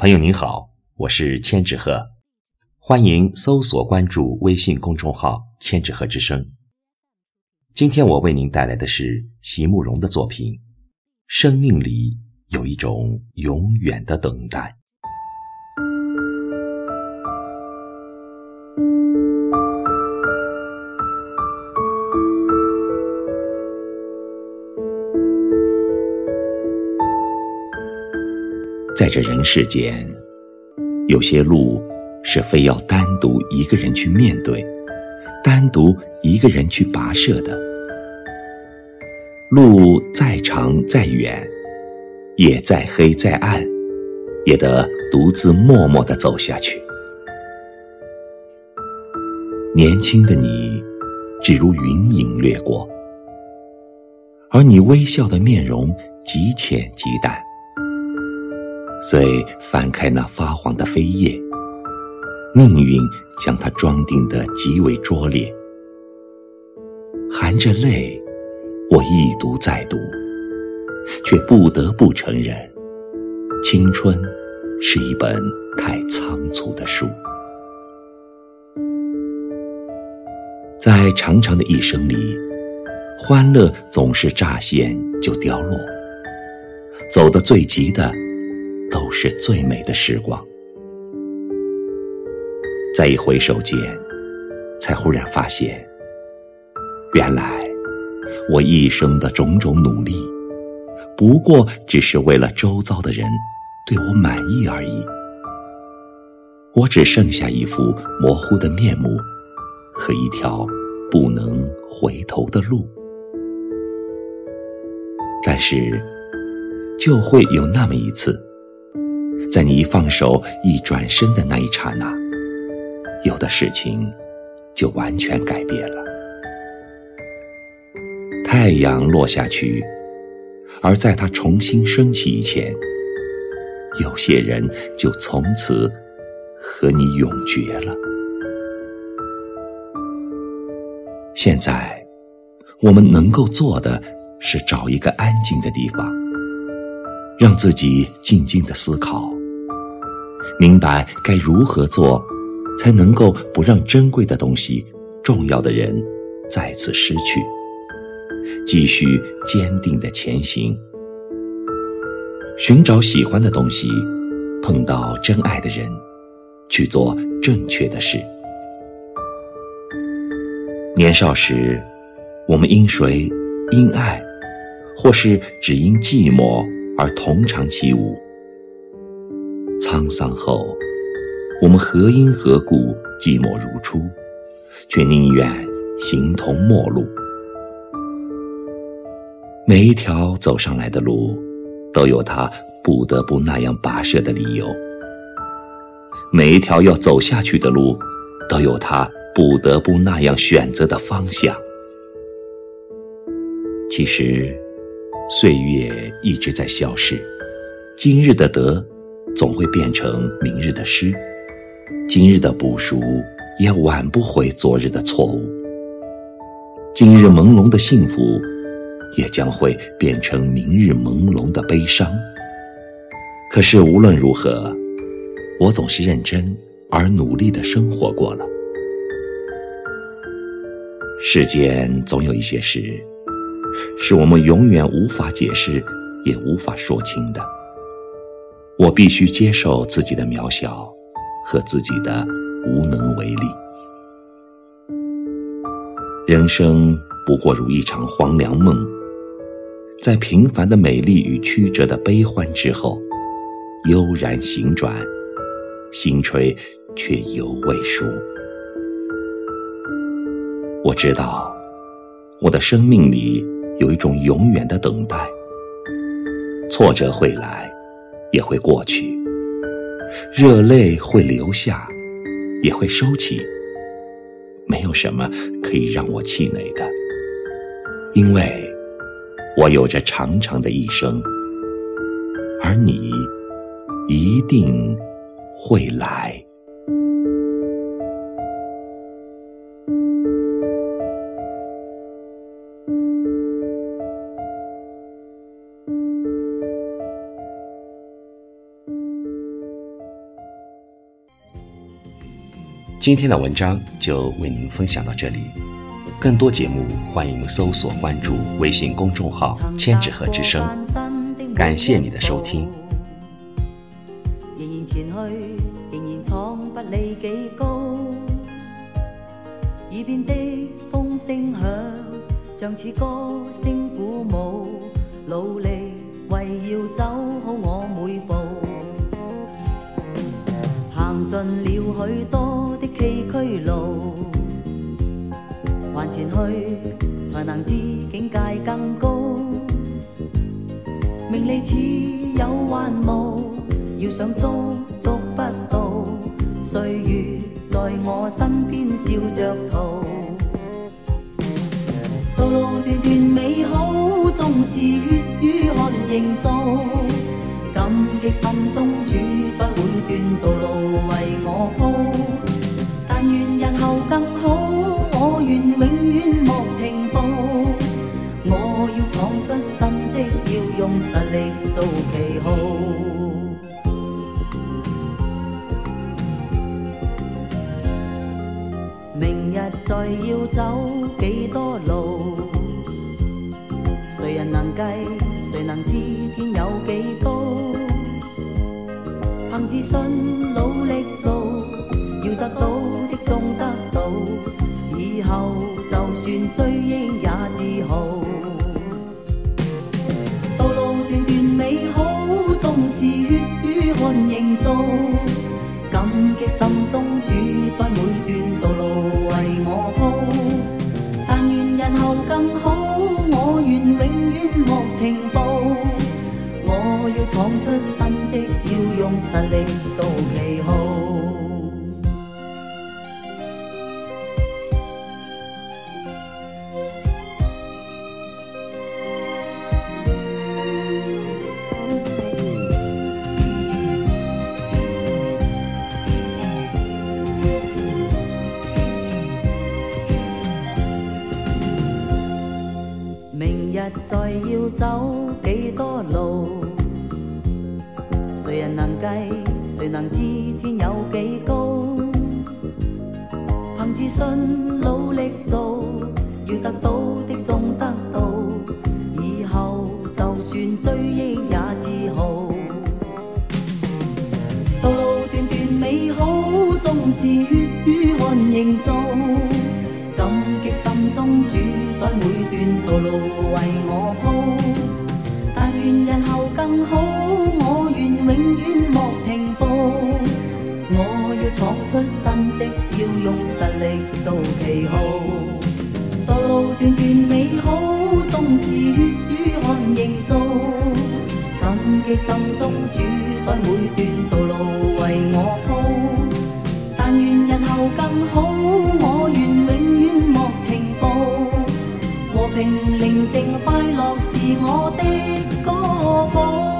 朋友您好，我是千纸鹤，欢迎搜索关注微信公众号“千纸鹤之声”。今天我为您带来的是席慕容的作品《生命里有一种永远的等待》。在这人世间，有些路是非要单独一个人去面对，单独一个人去跋涉的。路再长再远，夜再黑再暗，也得独自默默的走下去。年轻的你，只如云影掠过，而你微笑的面容极浅极淡。遂翻开那发黄的扉页，命运将它装订得极为拙劣。含着泪，我一读再读，却不得不承认，青春是一本太仓促的书。在长长的一生里，欢乐总是乍现就凋落，走得最急的。都是最美的时光。再一回首间，才忽然发现，原来我一生的种种努力，不过只是为了周遭的人对我满意而已。我只剩下一副模糊的面目和一条不能回头的路。但是，就会有那么一次。在你一放手、一转身的那一刹那，有的事情就完全改变了。太阳落下去，而在它重新升起以前，有些人就从此和你永绝了。现在，我们能够做的是找一个安静的地方，让自己静静的思考。明白该如何做，才能够不让珍贵的东西、重要的人再次失去。继续坚定的前行，寻找喜欢的东西，碰到真爱的人，去做正确的事。年少时，我们因谁、因爱，或是只因寂寞而同场起舞。沧桑后，我们何因何故寂寞如初，却宁愿形同陌路。每一条走上来的路，都有他不得不那样跋涉的理由；每一条要走下去的路，都有他不得不那样选择的方向。其实，岁月一直在消逝，今日的得。总会变成明日的诗，今日的不熟也挽不回昨日的错误。今日朦胧的幸福，也将会变成明日朦胧的悲伤。可是无论如何，我总是认真而努力的生活过了。世间总有一些事，是我们永远无法解释，也无法说清的。我必须接受自己的渺小和自己的无能为力。人生不过如一场黄粱梦，在平凡的美丽与曲折的悲欢之后，悠然行转，心垂却犹未舒。我知道，我的生命里有一种永远的等待，挫折会来。也会过去，热泪会流下，也会收起。没有什么可以让我气馁的，因为我有着长长的一生，而你一定会来。今天的文章就为您分享到这里，更多节目欢迎搜索关注微信公众号“千纸鹤之声”。感谢你的收听。仍然前去，仍然闯不理几高。耳边的风声响，像似歌声鼓舞，努力为要走好我每步。行尽了许多的崎岖路，还前去才能知境界更高。名利似有幻雾，要想捉捉不到。岁月在我身边笑着逃，道路段段美好，纵是血与汗营造。感激心中主宰每段道路做旗号。明日再要走几多路，谁人能计？谁能知天有几高？凭自信努力做，要得到的终得到。以后就算追忆也自豪。心中主宰每段道路为我铺，但愿日后更好，我愿永远莫停步。我要闯出新迹，要用实力做旗号。明日再要走几多路，谁人能计？谁能知天有几高？凭自信努力做，要得到的终得到。以后就算追忆也自豪。道路段段美好，纵是血与汗营造。感激心中主宰每段道路为我铺，但愿日后更好，我愿永遠莫停步。我要闯出新迹，要用實力做旗號。道路段段美好，縱是血与汗營造。感激心中主宰每段道路為我鋪，但愿日后更好，我願永遠。平宁静快乐是我的歌譜。